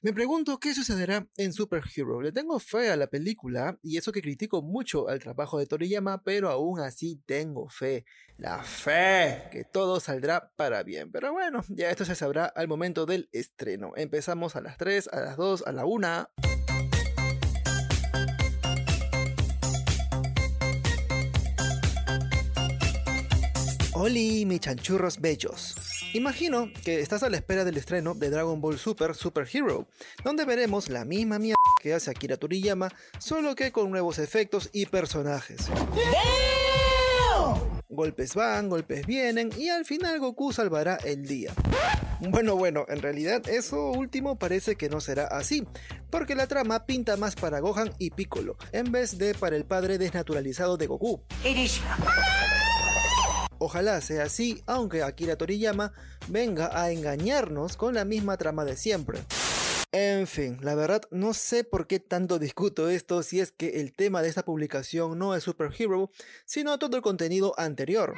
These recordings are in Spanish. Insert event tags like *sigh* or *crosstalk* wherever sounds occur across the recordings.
Me pregunto qué sucederá en Super Hero. Le tengo fe a la película y eso que critico mucho al trabajo de Toriyama, pero aún así tengo fe. La fe que todo saldrá para bien. Pero bueno, ya esto se sabrá al momento del estreno. Empezamos a las 3, a las 2, a la 1. Oli, mis chanchurros bellos. Imagino que estás a la espera del estreno de Dragon Ball Super Super Hero, donde veremos la misma mierda que hace Akira Toriyama, solo que con nuevos efectos y personajes. Golpes van, golpes vienen y al final Goku salvará el día. Bueno, bueno, en realidad eso último parece que no será así, porque la trama pinta más para Gohan y Piccolo, en vez de para el padre desnaturalizado de Goku. Ojalá sea así, aunque Akira Toriyama venga a engañarnos con la misma trama de siempre. En fin, la verdad no sé por qué tanto discuto esto si es que el tema de esta publicación no es Super Hero, sino todo el contenido anterior.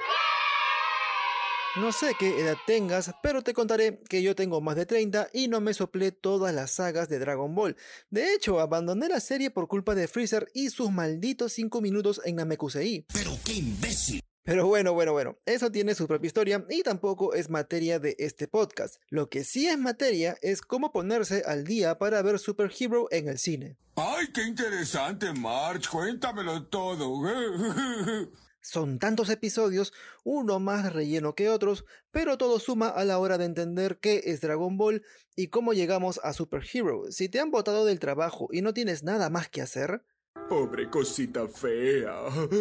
No sé qué edad tengas, pero te contaré que yo tengo más de 30 y no me soplé todas las sagas de Dragon Ball. De hecho, abandoné la serie por culpa de Freezer y sus malditos 5 minutos en Namekusei. Pero qué imbécil. Pero bueno, bueno, bueno, eso tiene su propia historia y tampoco es materia de este podcast. Lo que sí es materia es cómo ponerse al día para ver Super Hero en el cine. ¡Ay, qué interesante, March! Cuéntamelo todo. *laughs* Son tantos episodios, uno más relleno que otros, pero todo suma a la hora de entender qué es Dragon Ball y cómo llegamos a Super Hero. Si te han botado del trabajo y no tienes nada más que hacer, Pobre cosita fea.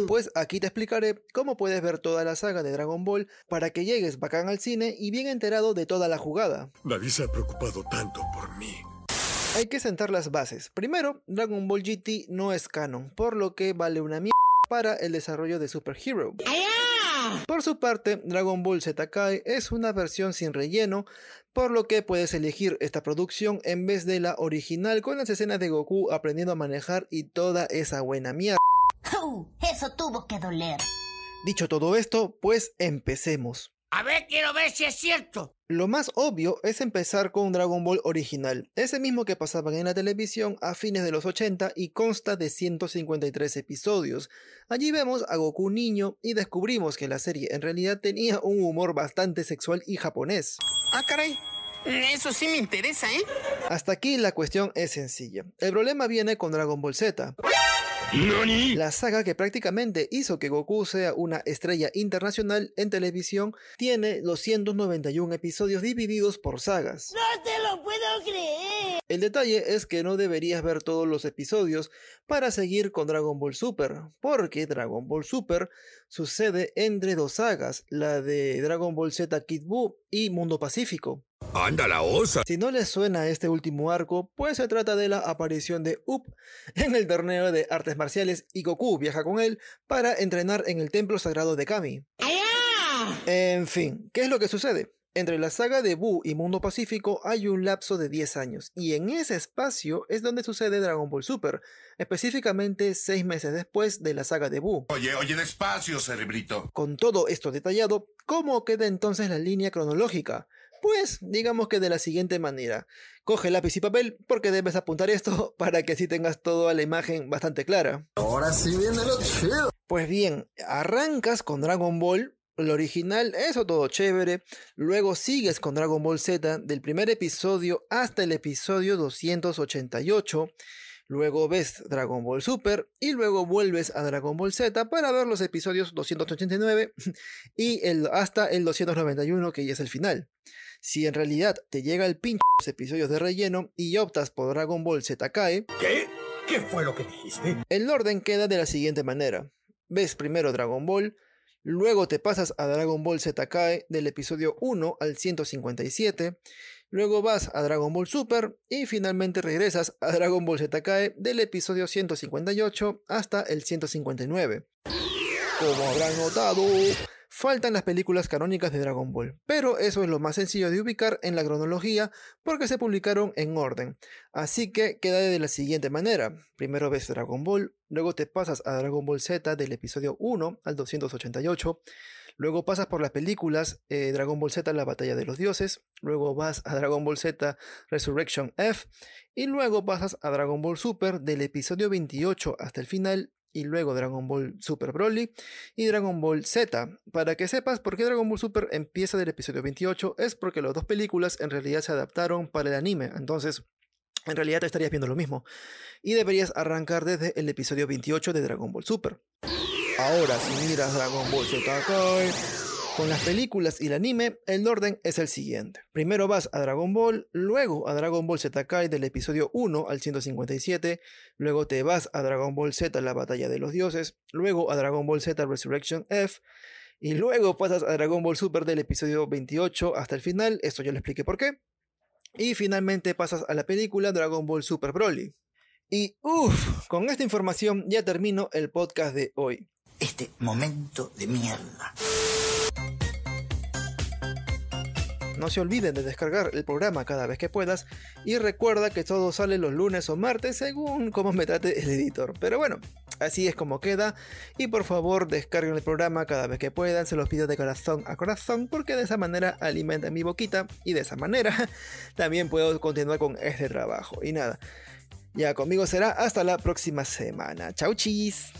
Pues aquí te explicaré cómo puedes ver toda la saga de Dragon Ball para que llegues bacán al cine y bien enterado de toda la jugada. Nadie se ha preocupado tanto por mí. Hay que sentar las bases. Primero, Dragon Ball GT no es canon, por lo que vale una mierda para el desarrollo de Super Hero. Por su parte, Dragon Ball Z Kai es una versión sin relleno, por lo que puedes elegir esta producción en vez de la original con las escenas de Goku aprendiendo a manejar y toda esa buena mierda. eso tuvo que doler. Dicho todo esto, pues empecemos. A ver, quiero ver si es cierto. Lo más obvio es empezar con Dragon Ball original, ese mismo que pasaban en la televisión a fines de los 80 y consta de 153 episodios. Allí vemos a Goku niño y descubrimos que la serie en realidad tenía un humor bastante sexual y japonés. Ah, caray. Eso sí me interesa, ¿eh? Hasta aquí la cuestión es sencilla. El problema viene con Dragon Ball Z. La saga que prácticamente hizo que Goku sea una estrella internacional en televisión tiene 291 episodios divididos por sagas. ¡No te lo puedo creer! El detalle es que no deberías ver todos los episodios para seguir con Dragon Ball Super, porque Dragon Ball Super sucede entre dos sagas, la de Dragon Ball Z Kid Buu y Mundo Pacífico. ¡Anda la osa! Si no les suena este último arco, pues se trata de la aparición de Up en el torneo de artes marciales y Goku viaja con él para entrenar en el templo sagrado de Kami. En fin, ¿qué es lo que sucede? Entre la saga de Buu y Mundo Pacífico hay un lapso de 10 años, y en ese espacio es donde sucede Dragon Ball Super, específicamente 6 meses después de la saga de Buu. Oye, oye, despacio, cerebrito. Con todo esto detallado, ¿cómo queda entonces la línea cronológica? Pues digamos que de la siguiente manera. Coge lápiz y papel porque debes apuntar esto *laughs* para que así tengas toda la imagen bastante clara. Ahora sí viene lo chido. Pues bien, arrancas con Dragon Ball, el original, eso todo chévere. Luego sigues con Dragon Ball Z del primer episodio hasta el episodio 288. Luego ves Dragon Ball Super y luego vuelves a Dragon Ball Z para ver los episodios 289 *laughs* y el, hasta el 291 que ya es el final. Si en realidad te llega el pinche los episodios de relleno y optas por Dragon Ball Z Kai, ¿Qué? ¿Qué fue lo que dijiste? el orden queda de la siguiente manera. Ves primero Dragon Ball, luego te pasas a Dragon Ball Z Kai del episodio 1 al 157, luego vas a Dragon Ball Super y finalmente regresas a Dragon Ball Z Kai del episodio 158 hasta el 159. Como habrán notado, faltan las películas canónicas de Dragon Ball, pero eso es lo más sencillo de ubicar en la cronología porque se publicaron en orden. Así que queda de la siguiente manera. Primero ves Dragon Ball, luego te pasas a Dragon Ball Z del episodio 1 al 288, Luego pasas por las películas eh, Dragon Ball Z, la batalla de los dioses. Luego vas a Dragon Ball Z, Resurrection F. Y luego pasas a Dragon Ball Super del episodio 28 hasta el final. Y luego Dragon Ball Super Broly y Dragon Ball Z. Para que sepas por qué Dragon Ball Super empieza del episodio 28, es porque las dos películas en realidad se adaptaron para el anime. Entonces, en realidad te estarías viendo lo mismo. Y deberías arrancar desde el episodio 28 de Dragon Ball Super. Ahora, si miras Dragon Ball Z Kai, con las películas y el anime, el orden es el siguiente. Primero vas a Dragon Ball, luego a Dragon Ball Z Kai del episodio 1 al 157, luego te vas a Dragon Ball Z la batalla de los dioses, luego a Dragon Ball Z Resurrection F, y luego pasas a Dragon Ball Super del episodio 28 hasta el final, esto ya lo expliqué por qué. Y finalmente pasas a la película Dragon Ball Super Broly. Y uff, con esta información ya termino el podcast de hoy. Este momento de mierda. No se olviden de descargar el programa cada vez que puedas y recuerda que todo sale los lunes o martes según cómo me trate el editor. Pero bueno, así es como queda y por favor descarguen el programa cada vez que puedan, se los pido de corazón a corazón porque de esa manera alimenta mi boquita y de esa manera *laughs* también puedo continuar con este trabajo. Y nada, ya conmigo será hasta la próxima semana. Chau chis.